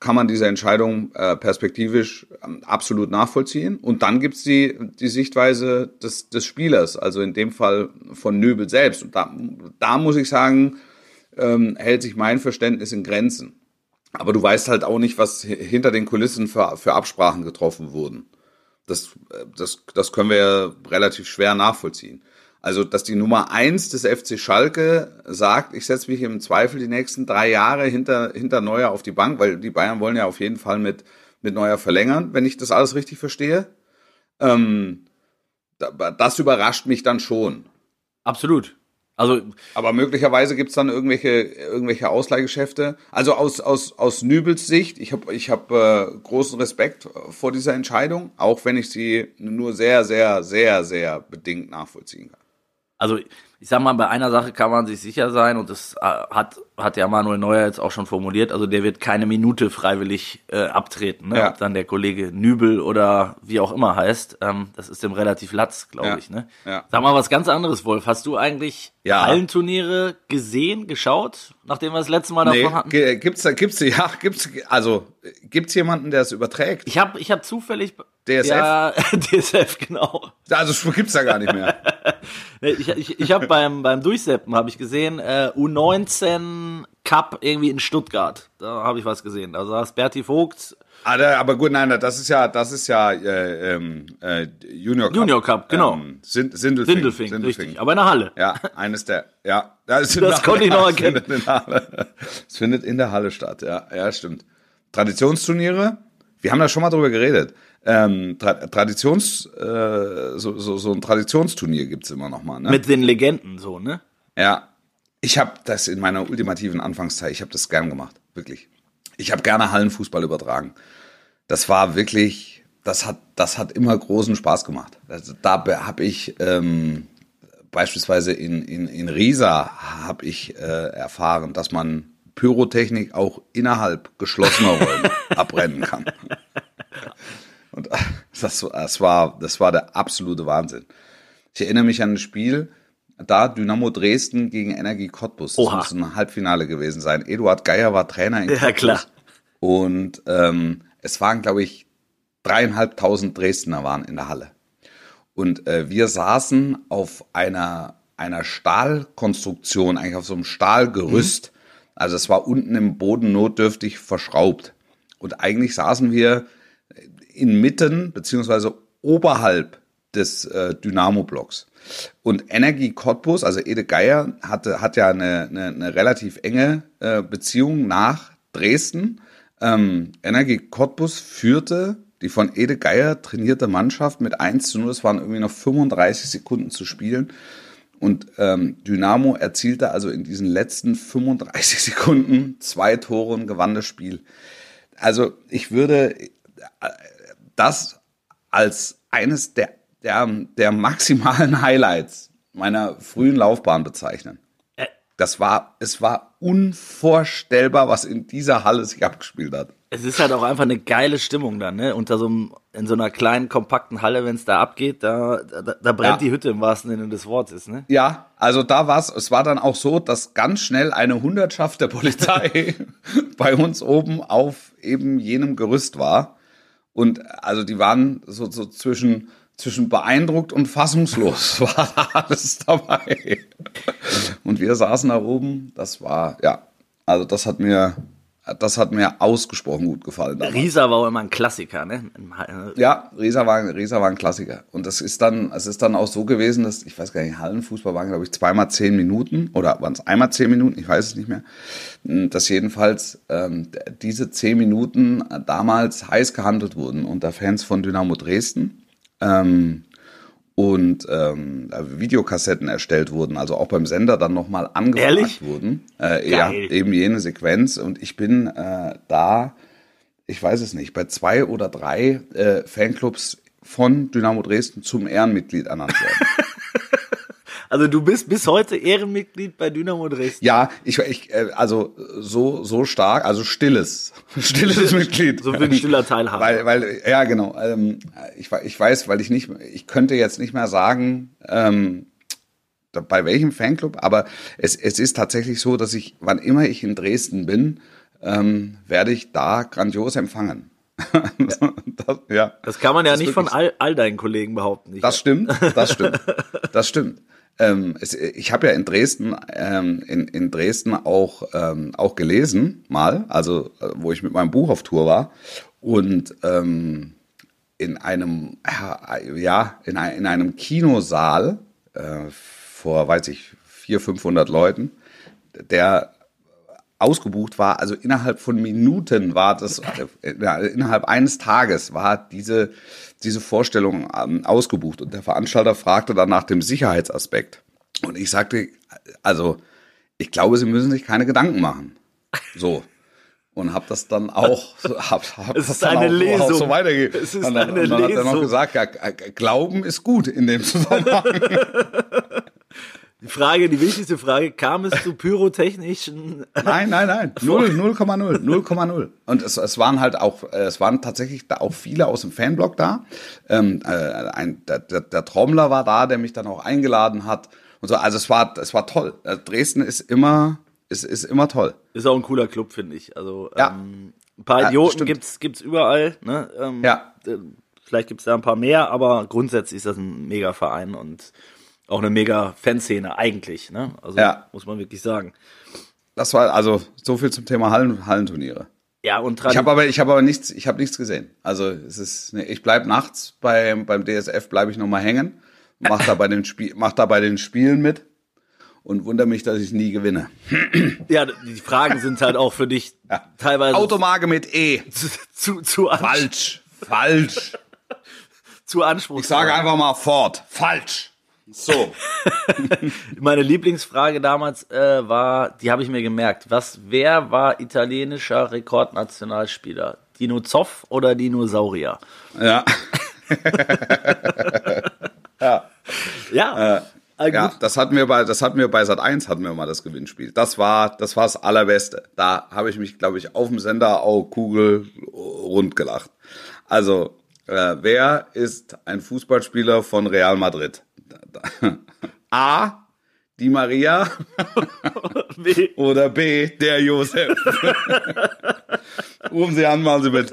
kann man diese Entscheidung äh, perspektivisch ähm, absolut nachvollziehen. Und dann gibt's die, die Sichtweise des, des Spielers, also in dem Fall von Nübel selbst. Und da, da muss ich sagen, ähm, hält sich mein Verständnis in Grenzen. Aber du weißt halt auch nicht, was hi- hinter den Kulissen für, für Absprachen getroffen wurden. Das, äh, das, das können wir ja relativ schwer nachvollziehen. Also, dass die Nummer eins des FC Schalke sagt, ich setze mich im Zweifel die nächsten drei Jahre hinter, hinter Neuer auf die Bank, weil die Bayern wollen ja auf jeden Fall mit, mit Neuer verlängern, wenn ich das alles richtig verstehe. Ähm, da- das überrascht mich dann schon. absolut. Also Aber möglicherweise gibt's dann irgendwelche, irgendwelche Ausleihgeschäfte. Also aus, aus, aus Nübels Sicht, ich habe ich hab, äh, großen Respekt vor dieser Entscheidung, auch wenn ich sie nur sehr, sehr, sehr, sehr bedingt nachvollziehen kann. also ich sag mal, bei einer Sache kann man sich sicher sein und das äh, hat, hat ja Manuel Neuer jetzt auch schon formuliert, also der wird keine Minute freiwillig äh, abtreten, ne? Ja. ob dann der Kollege Nübel oder wie auch immer heißt, ähm, das ist dem relativ latz, glaube Ja. ich. Ne? Ja. Sag mal was ganz anderes, Wolf, hast du eigentlich Ja. Hallenturniere gesehen, geschaut, nachdem wir das letzte Mal Nee, davon hatten? ge- gibt's da, gibt's, ja, gibt's, also, gibt's jemanden, der es überträgt? Ich habe ich hab zufällig... DSF? Ja, <laughs> DSF, genau. Also, gibt's da gar nicht mehr. <laughs> Ich, ich, ich habe beim, beim Durchseppen habe ich gesehen, äh, U19 Cup irgendwie in Stuttgart. Da habe ich was gesehen. Da saß Berti Vogt, Ah, da- aber gut, nein, das ist ja, das ist ja äh, ähm, äh, Junior Cup. Junior Cup, genau. Ähm, Sind, Sindelfing. Sindelfing, richtig. Aber in der Halle. Ja, eines der, ja. Das, Das konnte ich noch erkennen. Findet. Es findet in der Halle statt, ja, ja, stimmt. Traditionsturniere, wir haben da schon mal drüber geredet. Ähm, Tra Traditions, äh, so, so, so ein Traditionsturnier gibt's immer noch mal, ne? Mit den Legenden so, ne? Ja, ich habe das in meiner ultimativen Anfangszeit, ich habe das gern gemacht, wirklich. Ich habe gerne Hallenfußball übertragen. Das war wirklich, das hat, das hat immer großen Spaß gemacht. Also, da habe ich ähm, beispielsweise in, in, in Riesa habe ich äh, erfahren, dass man Pyrotechnik auch innerhalb geschlossener <laughs> Räume abbrennen kann. Und äh, das, das, war, das war der absolute Wahnsinn. Ich erinnere mich an ein Spiel, da Dynamo Dresden gegen Energie Cottbus. Das Oha. muss ein Halbfinale gewesen sein. Eduard Geier war Trainer in Ja, Cottbus. klar. Und ähm, es waren, glaube ich, dreieinhalbtausend Dresdner waren in der Halle. Und äh, wir saßen auf einer, einer Stahlkonstruktion, eigentlich auf so einem Stahlgerüst. Also es war unten im Boden notdürftig verschraubt. Und eigentlich saßen wir inmitten beziehungsweise oberhalb des äh, Dynamo-Blocks. Und Energie Cottbus, also Ede Geier, hatte, hat ja eine, eine, eine relativ enge äh, Beziehung nach Dresden. Ähm, Energie Cottbus führte die von Ede Geier trainierte Mannschaft mit 1 zu 0. Es waren irgendwie noch 35 Sekunden zu spielen. Und ähm, Dynamo erzielte also in diesen letzten 35 <laughs> Sekunden zwei Tore und gewann das Spiel. Also ich würde äh, das als eines der, der, der maximalen <laughs> Highlights meiner frühen Laufbahn bezeichnen. Das war, es war unvorstellbar, was in dieser Halle sich abgespielt hat. Es ist halt auch einfach eine geile Stimmung dann, ne? Unter so einem, in so einer kleinen, kompakten Halle, wenn es da abgeht, da, da, da brennt ja. die Hütte im wahrsten Sinne des Wortes, ne? Ja, also da war's, es war dann auch so, dass ganz schnell eine Hundertschaft der Polizei <laughs> bei uns oben auf eben jenem Gerüst war. Und also die waren so, so zwischen zwischen beeindruckt und fassungslos <laughs> war alles dabei. Und wir saßen da oben, das war, ja, also das hat mir, das hat mir ausgesprochen gut gefallen. Damals. Riesa war auch immer ein Klassiker, ne? Ja, Riesa war, Riesa war ein Klassiker. Und das ist dann, es ist dann auch so gewesen, dass, ich weiß gar nicht, Hallenfußball waren, glaube ich, zweimal zehn Minuten oder waren es einmal zehn Minuten, ich weiß es nicht mehr. Dass jedenfalls ähm, diese zehn Minuten damals heiß gehandelt wurden unter Fans von Dynamo Dresden ähm, und ähm, Videokassetten erstellt wurden, also auch beim Sender dann nochmal angefragt wurden. Äh, ja, eben jene Sequenz. Und ich bin äh, da, ich weiß es nicht, bei zwei oder drei äh, Fanclubs von Dynamo Dresden zum Ehrenmitglied ernannt worden. <laughs> Also du bist bis heute Ehrenmitglied bei Dynamo Dresden. Ja, ich, ich äh, also so so stark, also <laughs> stilles, stilles Mitglied. So wie ein stiller Teilhaber. Weil, weil ja genau. Ähm, ich, ich weiß, weil ich nicht, ich könnte jetzt nicht mehr sagen. Ähm, bei welchem Fanclub, aber es, es ist tatsächlich so, dass ich, wann immer ich in Dresden bin, ähm, werde ich da grandios empfangen. <laughs> das, ja. das kann man ja nicht von all, all deinen Kollegen behaupten. Das stimmt, das stimmt, <laughs> das stimmt. Ähm, es, ich habe ja in Dresden, ähm, in, in Dresden auch, ähm, auch gelesen, mal, also äh, wo ich mit meinem Buch auf Tour war. Und ähm, in einem, ja, in, ein, in einem Kinosaal äh, vor, weiß ich, 400, 500 Leuten, der ausgebucht war, also innerhalb von Minuten war das, äh, innerhalb eines Tages war diese diese Vorstellung ähm, ausgebucht und der Veranstalter fragte dann nach dem Sicherheitsaspekt. Und ich sagte, also ich glaube, Sie müssen sich keine Gedanken machen. So. Und habe das dann auch, <laughs> hab, hab es das dann auch, auch, so weitergegeben. Es ist und dann, eine und dann Lesung. hat er noch gesagt, ja, Glauben ist gut in dem Zusammenhang. <laughs> Die Frage, die wichtigste Frage, kam es zu pyrotechnischen? Nein, nein, nein. 0, 0,0, 0,0. Und es, es waren halt auch, äh, es waren tatsächlich da auch viele aus dem Fanblock da. Ähm, äh, ein, der, der, der Trommler war da, der mich dann auch eingeladen hat. Und so, also es war, es war toll. Äh, Dresden ist immer, ist, ist immer toll. Ist auch ein cooler Club, finde ich. Also ja. ähm, ein paar Idioten ja, gibt's gibt's überall. Ne? Ähm, ja. Vielleicht gibt's da ein paar mehr, aber grundsätzlich ist das ein mega Verein und auch eine mega Fanszene eigentlich, ne? Also ja. muss man wirklich sagen. Das war also so viel zum Thema Hallen, Hallenturniere. Ja, und ich habe aber ich habe aber nichts ich habe nichts gesehen. Also es ist nee, ich bleib nachts beim beim DSF bleibe ich noch mal hängen, mach da bei den Spiel mach da bei den Spielen mit und wundere mich, dass ich nie gewinne. Ja, die Fragen sind halt auch für dich ja. teilweise Automage mit E. Zu, zu, zu falsch, falsch. <laughs> zu anspruchsvoll. Ich sage einfach mal fort, falsch. So. <laughs> Meine Lieblingsfrage damals äh, war, die habe ich mir gemerkt. Was, wer war italienischer Rekordnationalspieler? Dino Zoff oder Dinosaurier? Ja. <laughs> ja. Ja. Äh, ah, ja, das hatten wir bei, das hatten wir bei Sat 1 hatten wir mal das Gewinnspiel. Das war, das war das allerbeste. Da habe ich mich, glaube ich, auf dem Sender auch Kugel rund gelacht. Also, äh, wer ist ein Fußballspieler von Real Madrid? <laughs> A. Die Maria <laughs> oder B. Der Josef. <laughs> Rufen Sie an, machen Sie mit.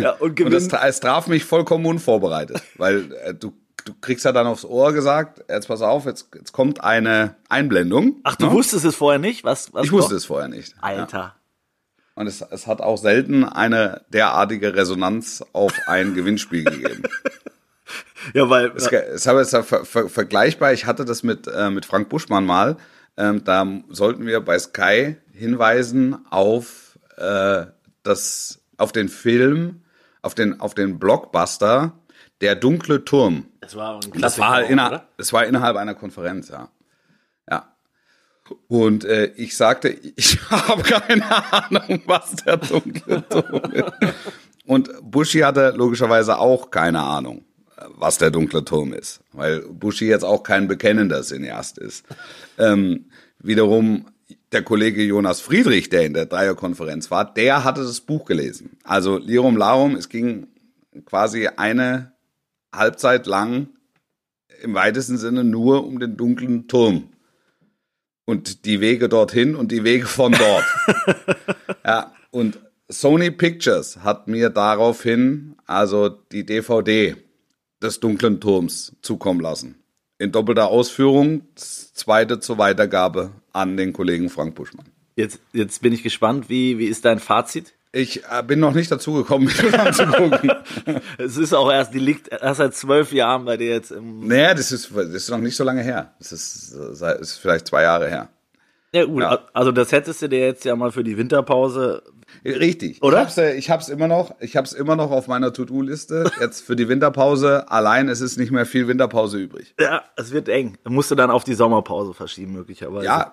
Ja, und und das, es traf mich vollkommen unvorbereitet, weil äh, du du kriegst ja dann aufs Ohr gesagt, jetzt pass auf, jetzt, jetzt kommt eine Einblendung. Ach, du ne? wusstest es vorher nicht? Was, was ich wusste es vorher nicht. Alter. Ja. Und es, es hat auch selten eine derartige Resonanz auf ein Gewinnspiel gegeben. Ja, weil. Es, es ist ver, ver, vergleichbar. Ich hatte das mit, äh, mit Frank Buschmann mal. Ähm, da sollten wir bei Sky hinweisen auf äh, das, auf den Film, auf den, auf den Blockbuster Der dunkle Turm. Das war ein Das war, halt inner, das war innerhalb einer Konferenz, ja. Ja. Und äh, ich sagte, <laughs> ich habe keine Ahnung, was der dunkle Turm ist. Und Bushi hatte logischerweise auch keine Ahnung, was der dunkle Turm ist, weil Bushi jetzt auch kein bekennender Cineast ist. Ähm, wiederum der Kollege Jonas Friedrich, der in der Dreierkonferenz war, der hatte das Buch gelesen. Also Lirum Larum, es ging quasi eine Halbzeit lang im weitesten Sinne nur um den dunklen Turm. Und die Wege dorthin und die Wege von dort. <laughs> ja, und Sony Pictures hat mir daraufhin also die DVD des dunklen Turms zukommen lassen. In doppelter Ausführung, das zweite zur Weitergabe an den Kollegen Frank Buschmann. Jetzt, jetzt bin ich gespannt, wie, wie ist dein Fazit? Ich äh, bin noch nicht dazu gekommen, <laughs> mir das anzugucken. <laughs> Es ist auch erst, die liegt erst seit zwölf Jahren bei dir jetzt im. naja, das ist, das ist noch nicht so lange her. Das ist, äh, ist vielleicht zwei Jahre her. Ja, gut, Ja. also das hättest du dir jetzt ja mal für die Winterpause. Richtig. Oder? Ich hab's, äh, ich hab's immer noch, ich hab's immer noch auf meiner To-Do-Liste. Jetzt für die Winterpause. Allein es ist nicht mehr viel Winterpause übrig. Ja, es wird eng. Musst du dann auf die Sommerpause verschieben, möglicherweise. Ja,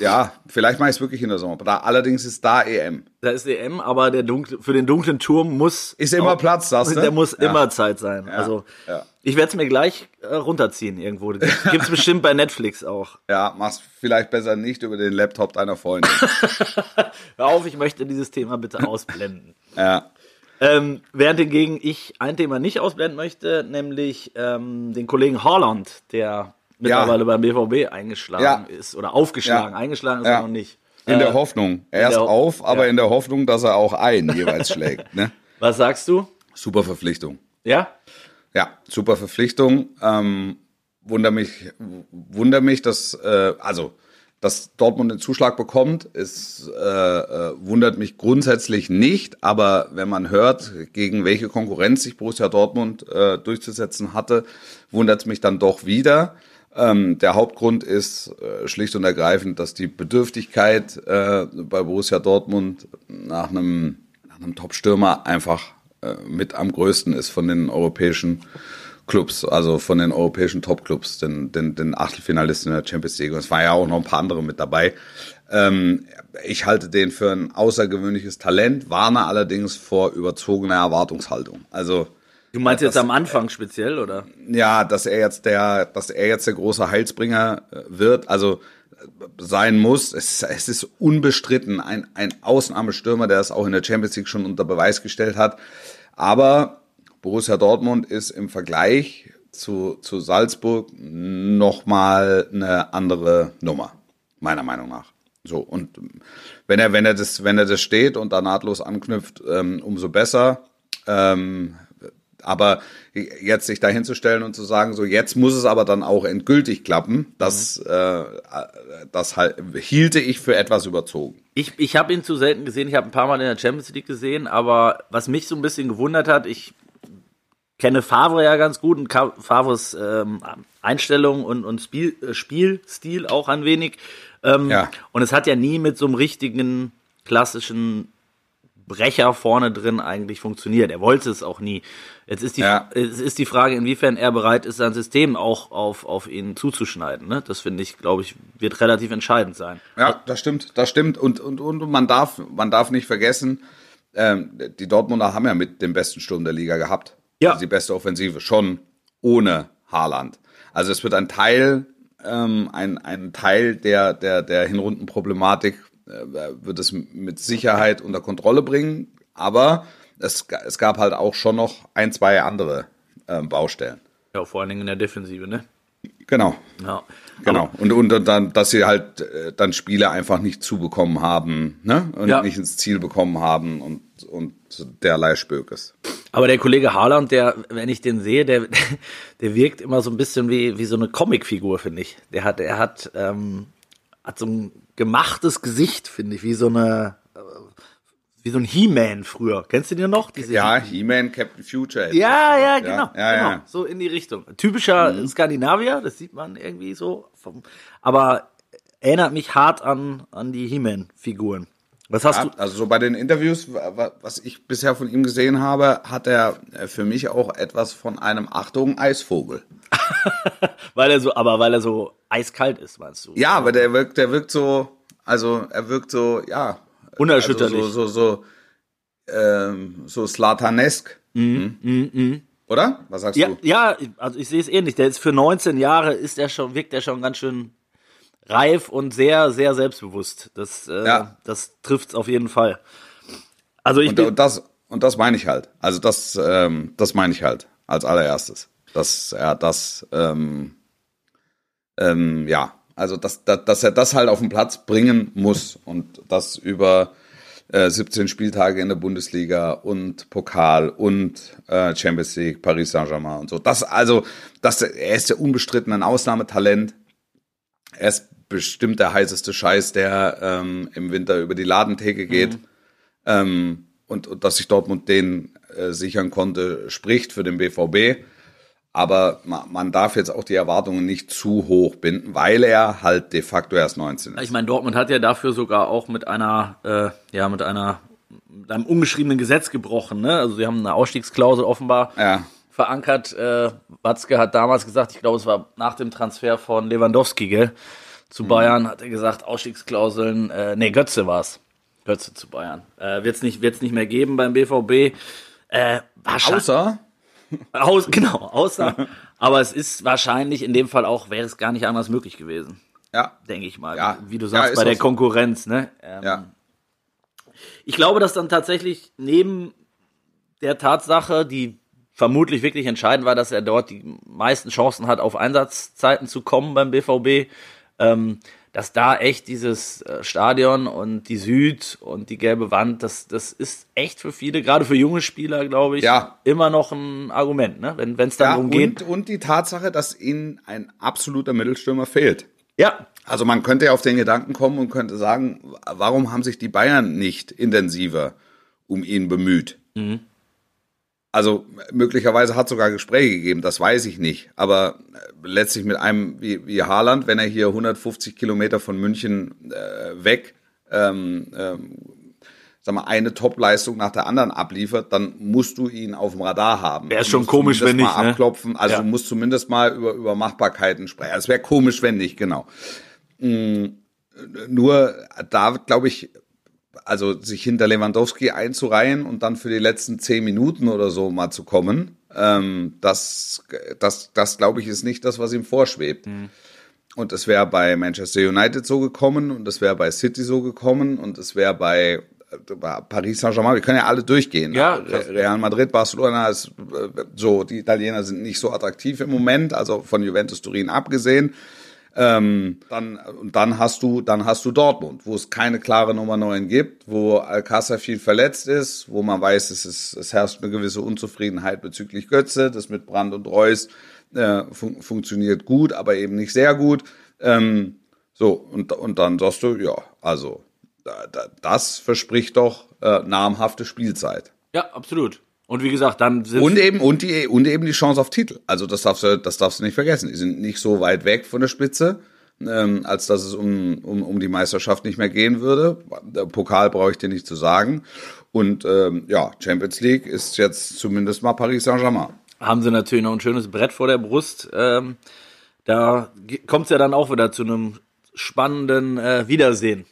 ja, vielleicht mache ich es wirklich in der Sommer. Da, allerdings ist da EM. Da ist EM, aber der dunkle, für den dunklen Turm muss. Ist immer Platz, sagst du? Der muss Ja. immer Zeit sein. Also, ja. ich werde es mir gleich äh, runterziehen irgendwo. Gibt es <laughs> bestimmt bei Netflix auch. Ja, mach's vielleicht besser nicht über den Laptop deiner Freundin. <laughs> Hör auf, ich möchte dieses Thema bitte ausblenden. <laughs> ja. Ähm, während hingegen ich ein Thema nicht ausblenden möchte, nämlich ähm, den Kollegen Holland, der mittlerweile beim BVB eingeschlagen Ja. ist oder aufgeschlagen. Ja. Eingeschlagen ist Ja. er noch nicht. In Äh, der Hoffnung. Erst der Ho- auf, aber ja. in der Hoffnung, dass er auch ein jeweils <laughs> schlägt. Ne? Was sagst du? Super Verpflichtung. Ja? Ja, super Verpflichtung. Ähm, wunder mich, wunder mich, dass äh, also dass Dortmund den Zuschlag bekommt, ist, äh, äh, wundert mich grundsätzlich nicht. Aber wenn man hört, gegen welche Konkurrenz sich Borussia Dortmund äh, durchzusetzen hatte, wundert es mich dann doch wieder. Ähm, der Hauptgrund ist äh, schlicht und ergreifend, dass die Bedürftigkeit äh, bei Borussia Dortmund nach einem nach einem Top-Stürmer einfach äh, mit am größten ist von den europäischen Clubs, also von den europäischen Top-Clubs, den, den, den Achtelfinalisten in der Champions League. Und es waren ja auch noch ein paar andere mit dabei. Ähm, ich halte den für ein außergewöhnliches Talent, warne allerdings vor überzogener Erwartungshaltung. Also Du meinst jetzt am Anfang speziell, oder? ja, dass er jetzt der, dass er jetzt der große Heilsbringer äh, wird, also äh, sein muss. Es, es ist unbestritten ein, ein Ausnahmestürmer, der es auch in der Champions League schon unter Beweis gestellt hat. Aber Borussia Dortmund ist im Vergleich zu, zu Salzburg nochmal eine andere Nummer, meiner Meinung nach. So, und wenn er, wenn er das, wenn er das steht und da nahtlos anknüpft, ähm, umso besser. Ähm, aber jetzt sich da hinzustellen und zu sagen, so jetzt muss es aber dann auch endgültig klappen, das, äh, das halt, hielte ich für etwas überzogen. Ich, ich habe ihn zu selten gesehen. Ich habe ein paar Mal in der Champions League gesehen, aber was mich so ein bisschen gewundert hat, ich kenne Favre ja ganz gut und Favres ähm, Einstellung und, und Spiel, äh, Spielstil auch ein wenig. Ähm, Ja. Und es hat ja nie mit so einem richtigen klassischen Brecher vorne drin eigentlich funktioniert. Er wollte es auch nie. Jetzt ist die, Ja. es ist die Frage, inwiefern er bereit ist, sein System auch auf, auf ihn zuzuschneiden. Ne? Das finde ich, glaube ich, wird relativ entscheidend sein. Ja, das stimmt, das stimmt. Und, und, und man darf, man darf nicht vergessen, ähm, die Dortmunder haben ja mit dem besten Sturm der Liga gehabt. Ja. Also die beste Offensive, schon ohne Haaland. Also es wird ein Teil, ähm, ein, ein Teil der, der, der Hinrundenproblematik wird es mit Sicherheit unter Kontrolle bringen. Aber es, es gab halt auch schon noch ein, zwei andere ähm, Baustellen. Ja, vor allen Dingen in der Defensive, ne? Genau. Ja. Genau. Und, und dann, dass sie halt äh, dann Spiele einfach nicht zubekommen haben, ne? Und Ja. nicht ins Ziel bekommen haben und, und derlei Spökes. Aber der Kollege Haaland, der, wenn ich den sehe, der, <laughs> der wirkt immer so ein bisschen wie, wie so eine Comicfigur, finde ich. Der hat, er hat, ähm, hat so ein gemachtes Gesicht, finde ich, wie so eine, äh, wie so ein He-Man früher. Kennst du den noch? Diese Ja, He-Man, Captain Future. Ja, ja, genau. ja, genau. ja. So in die Richtung. Typischer Skandinavier, das sieht man irgendwie so. Vom, aber erinnert mich hart an, an die He-Man-Figuren. Was hast Ja, du? also so bei den Interviews, wa- wa- was ich bisher von ihm gesehen habe, hat er äh, für mich auch etwas von einem Achtung Eisvogel. <laughs> Weil er so, aber weil er so eiskalt ist, meinst du? Ja, aber der wirkt, der wirkt so, also er wirkt so, ja, Unerschütterlich. Also so so so ähm, so slatanesk. Mhm. Oder? Was sagst Ja, du? ja, also ich sehe es ähnlich. Der ist für 19 Jahre ist er schon, wirkt er schon ganz schön reif und sehr, sehr selbstbewusst. Das, äh, Ja. das trifft's auf jeden Fall. Also ich Und, und das und das meine ich halt. Also das ähm, das meine ich halt als allererstes, dass er das ähm, ähm, ja, also dass, dass, dass er das halt auf den Platz bringen muss und das über äh, 17 Spieltage in der Bundesliga und Pokal und äh, Champions League, Paris Saint-Germain und so. Das also, das, er ist ja unbestritten ein Ausnahmetalent. Er ist bestimmt der heißeste Scheiß, der ähm, im Winter über die Ladentheke geht. Ähm, und, und dass sich Dortmund den äh, sichern konnte, spricht für den BVB. Aber man, man darf jetzt auch die Erwartungen nicht zu hoch binden, weil er halt de facto erst 19 ist. ich meine, Dortmund hat ja dafür sogar auch mit einer, äh, ja, mit einer, mit einem ungeschriebenen Gesetz gebrochen, ne? Also sie haben eine Ausstiegsklausel offenbar Ja. verankert. Äh, Watzke hat damals gesagt, ich glaube, es war nach dem Transfer von Lewandowski, gell? Zu Bayern hat er gesagt, Ausstiegsklauseln, äh, nee, Götze war's. Götze zu Bayern. Äh, wird's nicht, wird's nicht mehr geben beim BVB. Äh, wahrscheinlich. Außer, <laughs> Aus, genau, außer. aber es ist wahrscheinlich in dem Fall auch, wäre es gar nicht anders möglich gewesen, ja, denke ich mal. Ja. Wie du Ja, sagst, ist bei der so. Konkurrenz, ne? Ähm, ja, ich glaube, dass dann tatsächlich neben der Tatsache, die vermutlich wirklich entscheidend war, dass er dort die meisten Chancen hat, auf Einsatzzeiten zu kommen beim BVB, ähm, dass da echt dieses äh, Stadion und die Süd und die gelbe Wand, das, das ist echt für viele, gerade für junge Spieler, glaube ich, Ja. immer noch ein Argument, ne? wenn es dann ja darum geht. und, und die Tatsache, dass ihnen ein absoluter Mittelstürmer fehlt. Ja, Also man könnte ja auf den Gedanken kommen und könnte sagen, warum haben sich die Bayern nicht intensiver um ihn bemüht? Also möglicherweise hat es sogar Gespräche gegeben, das weiß ich nicht. Aber äh, letztlich mit einem wie, wie Haaland, wenn er hier 150 Kilometer von München äh, weg ähm, ähm, sag mal, eine Top-Leistung nach der anderen abliefert, dann musst du ihn auf dem Radar haben. Wär Du schon komisch, wenn nicht, Mal ne? abklopfen. Also Ja. du musst zumindest mal über, über Machbarkeiten sprechen. Es wäre komisch, wenn nicht, genau. Mm, Nur da, glaube ich, also sich hinter Lewandowski einzureihen und dann für die letzten zehn Minuten oder so mal zu kommen, ähm, das, das, das glaube ich, ist nicht das, was ihm vorschwebt. Und es wäre bei Manchester United so gekommen und es wäre bei City so gekommen und es wäre bei, äh, Paris Saint-Germain, wir können ja alle durchgehen. Ja, Re- Real Madrid, Barcelona ist äh, so, die Italiener sind nicht so attraktiv im Moment, also von Juventus Turin abgesehen. Ähm, dann, und dann hast du, dann hast du Dortmund, wo es keine klare Nummer 9 gibt, wo Alcázar viel verletzt ist, wo man weiß, es ist, es herrscht eine gewisse Unzufriedenheit bezüglich Götze, das mit Brand und Reus äh, fun funktioniert gut, aber eben nicht sehr gut. Ähm, so, und, und dann sagst du, ja, also, da, da, das verspricht doch äh, namhafte Spielzeit. ja, absolut. Und wie gesagt, dann sind Und eben, und die, und eben die Chance auf Titel. Also das darfst du, das darfst du nicht vergessen. Die sind nicht so weit weg von der Spitze, ähm, als dass es um, um, um die Meisterschaft nicht mehr gehen würde. Der Pokal brauche ich dir nicht zu sagen. Und ähm, ja, Champions League ist jetzt zumindest mal Paris Saint-Germain. haben sie natürlich noch ein schönes Brett vor der Brust. Ähm, da kommt es ja dann auch wieder zu einem spannenden äh, Wiedersehen.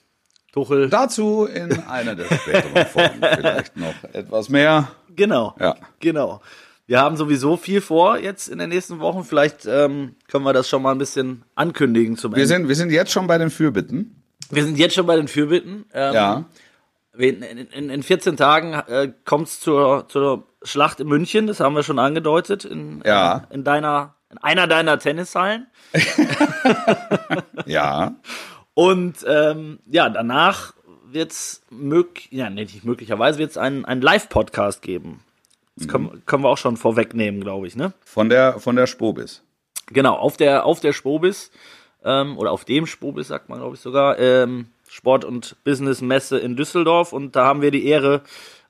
Tuchel. Dazu in einer der späteren Folgen vielleicht noch etwas mehr. Genau. Ja. Genau. Wir haben sowieso viel vor jetzt in den nächsten Wochen. Vielleicht ähm, können wir das schon mal ein bisschen ankündigen zum Wir Ende. sind, wir sind jetzt schon bei den Fürbitten. wir sind jetzt schon bei den Fürbitten. Ähm, Ja. In, in, in 14 Tagen äh, kommt es zur, zur Schlacht in München, das haben wir schon angedeutet, in, Ja. in deiner, in einer deiner Tennishallen. <laughs> Ja. <laughs> Und ähm, ja, danach wird's mög ja, nee, nicht möglicherweise wird's einen, einen Live-Podcast geben. Das können, können wir auch schon vorwegnehmen, glaube ich, ne? Von der, von der Spobis. Genau, auf der, auf der Spobis, ähm, oder auf dem Spobis, sagt man, glaube ich sogar, ähm, Sport- und Business-Messe in Düsseldorf. Und da haben wir die Ehre,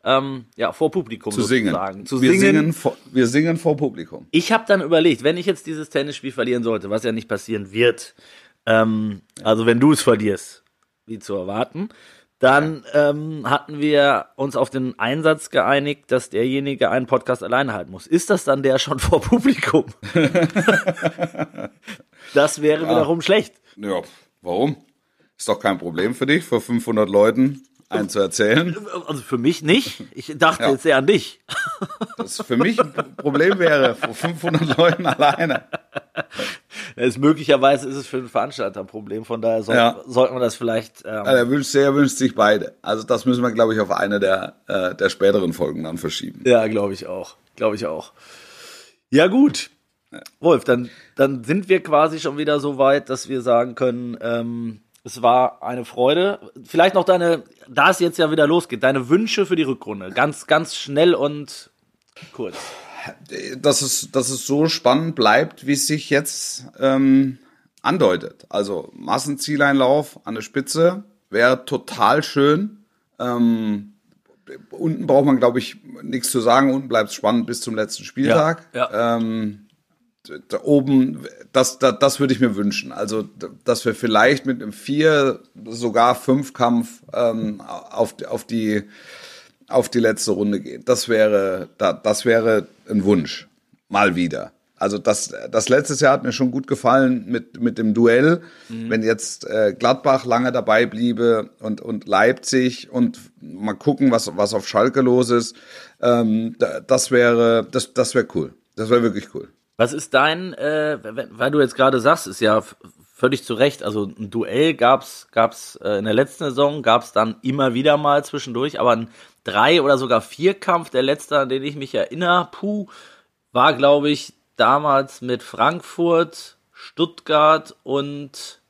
ähm, ja, vor Publikum Zu singen. Zu wir, singen. singen vor, wir singen vor Publikum. Ich habe dann überlegt, wenn ich jetzt dieses Tennisspiel verlieren sollte, was ja nicht passieren wird, ähm, also wenn du es verlierst, wie zu erwarten, Dann ähm, hatten wir uns auf den Einsatz geeinigt, dass derjenige einen Podcast alleine halten muss. Ist das dann der schon <laughs> vor Publikum? <laughs> das wäre wiederum schlecht. Ja, warum? Ist doch kein Problem für dich, vor 500 Leuten einen zu erzählen. Also für mich nicht. Ich dachte Ja. jetzt eher an dich. Das für mich ein Problem wäre, vor 500 Leuten alleine. Es möglicherweise ist es für den Veranstalter ein Problem. Von daher soll, Ja. sollte man das vielleicht. Ähm, Also er wünscht, er wünscht sich beide. Also das müssen wir, glaube ich, auf eine der, äh, der späteren Folgen dann verschieben. Ja, glaube ich auch. Glaube ich auch. Ja, gut. Wolf, dann, dann sind wir quasi schon wieder so weit, dass wir sagen können, ähm, es war eine Freude. Vielleicht noch deine, da es jetzt ja wieder losgeht, deine Wünsche für die Rückrunde. Ganz, ganz schnell und kurz. dass es, dass es so spannend bleibt, wie es sich jetzt ähm, andeutet. Also Massenzieleinlauf an der Spitze wäre total schön. Ähm, unten braucht man, glaube ich, nichts zu sagen. Unten bleibt es spannend bis zum letzten Spieltag. Ja, Ähm, da oben, das, das, das würde ich mir wünschen. Also, dass wir vielleicht mit einem Vier, sogar Fünf-Kampf ähm, auf, auf die auf die letzte Runde gehen. Das wäre, da, das wäre ein Wunsch. Mal wieder. Also das, das letztes Jahr hat mir schon gut gefallen mit, mit dem Duell. Wenn jetzt äh, Gladbach lange dabei bliebe und, und Leipzig und mal gucken, was, was auf Schalke los ist, ähm, da, das wäre, das, das wäre cool. Das wäre wirklich cool. Was ist dein, äh, weil du jetzt gerade sagst, ist ja völlig zu Recht, also ein Duell gab's gab's äh, in der letzten Saison, gab's dann immer wieder mal zwischendurch, aber ein Drei- oder sogar Vierkampf, der letzte, an den ich mich erinnere, puh, war, glaube ich, damals mit Frankfurt, Stuttgart und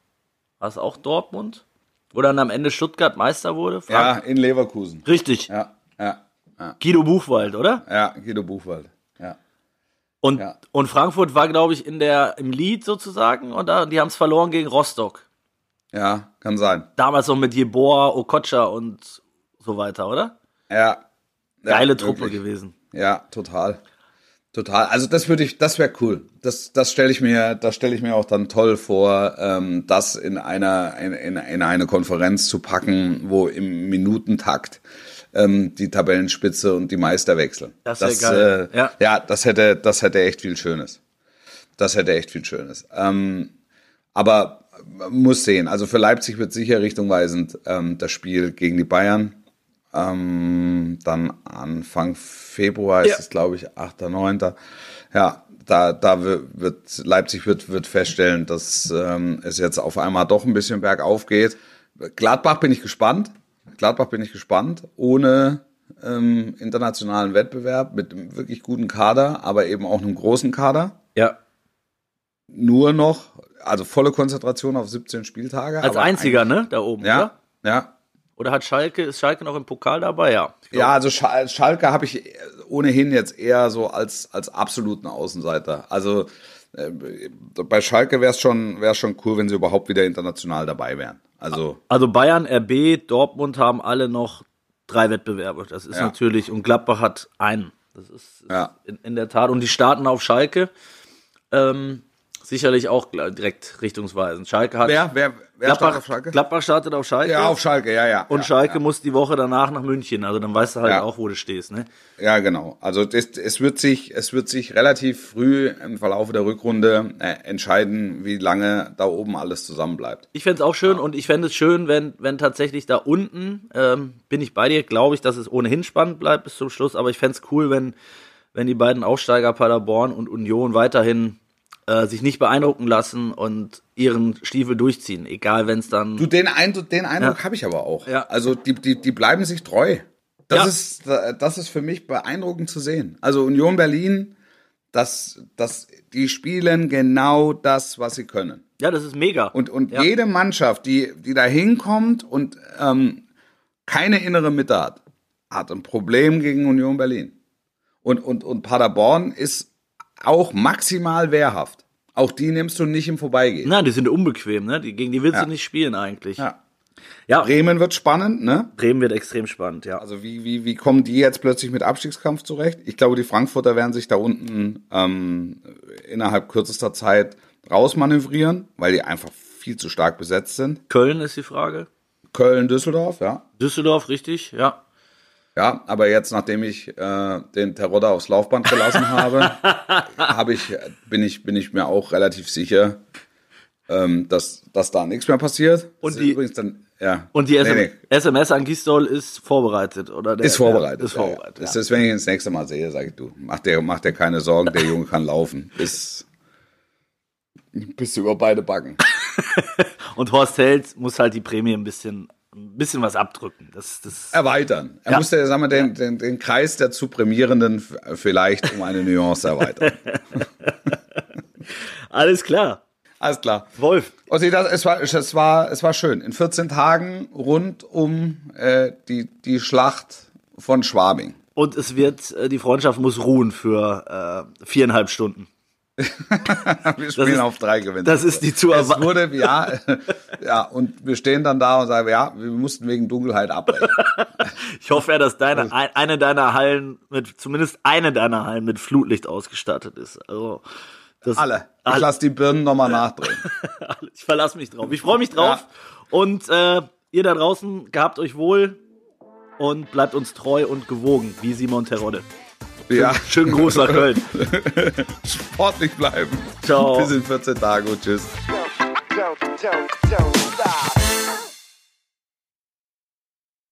was auch Dortmund? Wo dann am Ende Stuttgart Meister wurde? Ja, Frank- in Leverkusen. Richtig. Ja, ja, ja, Guido Buchwald, oder? ja, Guido Buchwald. Und, Ja. und Frankfurt war, glaube ich, in der, im Lead sozusagen und da, die haben es verloren gegen Rostock. Ja, kann sein. Damals noch mit Jeboa, Okocha und so weiter, oder? Ja. Geile ja, Truppe wirklich. gewesen. Ja, total. Total. Also das würde ich, das wäre cool. Das, das stelle ich mir, das stelle ich mir auch dann toll vor, ähm, das in einer, in, in, in eine Konferenz zu packen, wo im Minutentakt ähm, die Tabellenspitze und die Meister wechseln. Das wär geil. Äh, Ja. ja, das hätte, das hätte echt viel Schönes. Das hätte echt viel Schönes. Ähm, aber man muss sehen. Also für Leipzig wird sicher richtungweisend ähm, das Spiel gegen die Bayern. Ähm, dann Anfang Februar ist Ja. es, glaube ich, 8., 9. Ja, da, da wi- wird Leipzig wird, wird feststellen, dass ähm, es jetzt auf einmal doch ein bisschen bergauf geht. Gladbach bin ich gespannt. Gladbach bin ich gespannt. Ohne ähm, internationalen Wettbewerb mit einem wirklich guten Kader, aber eben auch einem großen Kader. Ja. Nur noch, also volle Konzentration auf 17 Spieltage. Als einziger, ne? Da oben, eigentlich- oder? Ja, ja. Oder hat Schalke, ist Schalke noch im Pokal dabei? Ja. Ja, also Schal- Schalke habe ich ohnehin jetzt eher so als, als absoluten Außenseiter. Also bei Schalke wäre es schon, wär's schon cool, wenn sie überhaupt wieder international dabei wären. Also Also Bayern, RB, Dortmund haben alle noch drei Wettbewerbe. Das ist Ja. natürlich, und Gladbach hat einen. Das ist, ist Ja. in, in der Tat. Und die starten auf Schalke. Ähm, sicherlich auch direkt richtungsweisend. Schalke hat. wer, wer, wer startet Gladbach, auf Schalke? Gladbach startet auf Schalke. ja, auf Schalke, ja, ja. Und ja, Schalke ja. muss die Woche danach nach München. Also dann weißt du halt Ja. auch, wo du stehst. Ne? Ja, genau. Also das, es wird sich, es wird sich relativ früh im Verlauf der Rückrunde äh, entscheiden, wie lange da oben alles zusammenbleibt. Ich fänd's auch schön und ich fände es schön, wenn, wenn tatsächlich da unten, ähm, bin ich bei dir, glaube ich, dass es ohnehin spannend bleibt bis zum Schluss, aber ich fänd's cool, wenn, wenn die beiden Aufsteiger Paderborn und Union weiterhin äh, sich nicht beeindrucken lassen und ihren Stiefel durchziehen, egal wenn es dann. Du, den Eindruck, den Eindruck Ja. habe ich aber auch. Ja. Also die, die, die bleiben sich treu. Das Ja. ist, das ist für mich beeindruckend zu sehen. Also Union Berlin, das, das, die spielen genau das, was sie können. ja, das ist mega. Und, und ja. jede Mannschaft, die, die da hinkommt und ähm, keine innere Mitte hat, hat ein Problem gegen Union Berlin. Und, und, und Paderborn ist auch maximal wehrhaft. Auch die nimmst du nicht im Vorbeigehen. Na, die sind unbequem, ne? Die, gegen die willst Ja. du nicht spielen eigentlich. Ja. ja Bremen wird spannend, ne? Bremen wird extrem spannend, ja. Also wie, wie, wie kommen die jetzt plötzlich mit Abstiegskampf zurecht? Ich glaube, die Frankfurter werden sich da unten ähm, innerhalb kürzester Zeit rausmanövrieren, weil die einfach viel zu stark besetzt sind. Köln ist die Frage. Köln, Düsseldorf, ja. Düsseldorf, richtig, ja. Ja, aber jetzt, nachdem ich äh, den Terodder aufs Laufband gelassen habe, <laughs> habe ich, bin ich, bin ich mir auch relativ sicher, ähm, dass, dass da nichts mehr passiert. Und die- übrigens dann, ja. Und die Nee, SM nee. SMS an Gistol ist vorbereitet, oder? Der, Ist vorbereitet. Der, ist ja, ja. vorbereitet. Das Ja. ist, wenn ich ihn das nächste Mal sehe, sage ich, du, mach dir, mach dir keine Sorgen, der Junge kann laufen. Bis, bis über beide Backen. <laughs> Und Horst Held muss halt die Prämie ein bisschen, ein bisschen was abdrücken. Das, das, Erweitern. Er Ja. musste, sagen wir, den, den, den Kreis der zu Prämierenden f- vielleicht um eine Nuance erweitern. <laughs> alles klar. Alles klar. Wolf, Also das, es, war, es, war, es war schön. In 14 Tagen rund um äh, die, die Schlacht von Schwabing. und es wird, äh, die Freundschaft muss ruhen für äh, viereinhalb Stunden. Wir spielen ist- auf drei Gewinne. Das ist die zu es wurde, ja, <laughs> ja, und wir stehen dann da und sagen, ja, wir mussten wegen Dunkelheit abbrechen. <laughs> Ich hoffe ja, dass deine, ein, eine deiner Hallen mit, zumindest eine deiner Hallen mit Flutlicht ausgestattet ist. Also, das, Alle. Ich Alle. lasse die Birnen nochmal nachdrehen. <laughs> Ich verlasse mich drauf. Ich freue mich drauf. Und äh, ihr da draußen, gehabt euch wohl und bleibt uns treu und gewogen, wie Simon Terodde. Ja, Schönen Gruß nach Köln. <laughs> sportlich bleiben. Ciao. Bis in 14 Tagen und tschüss. don't, don't, don't stop.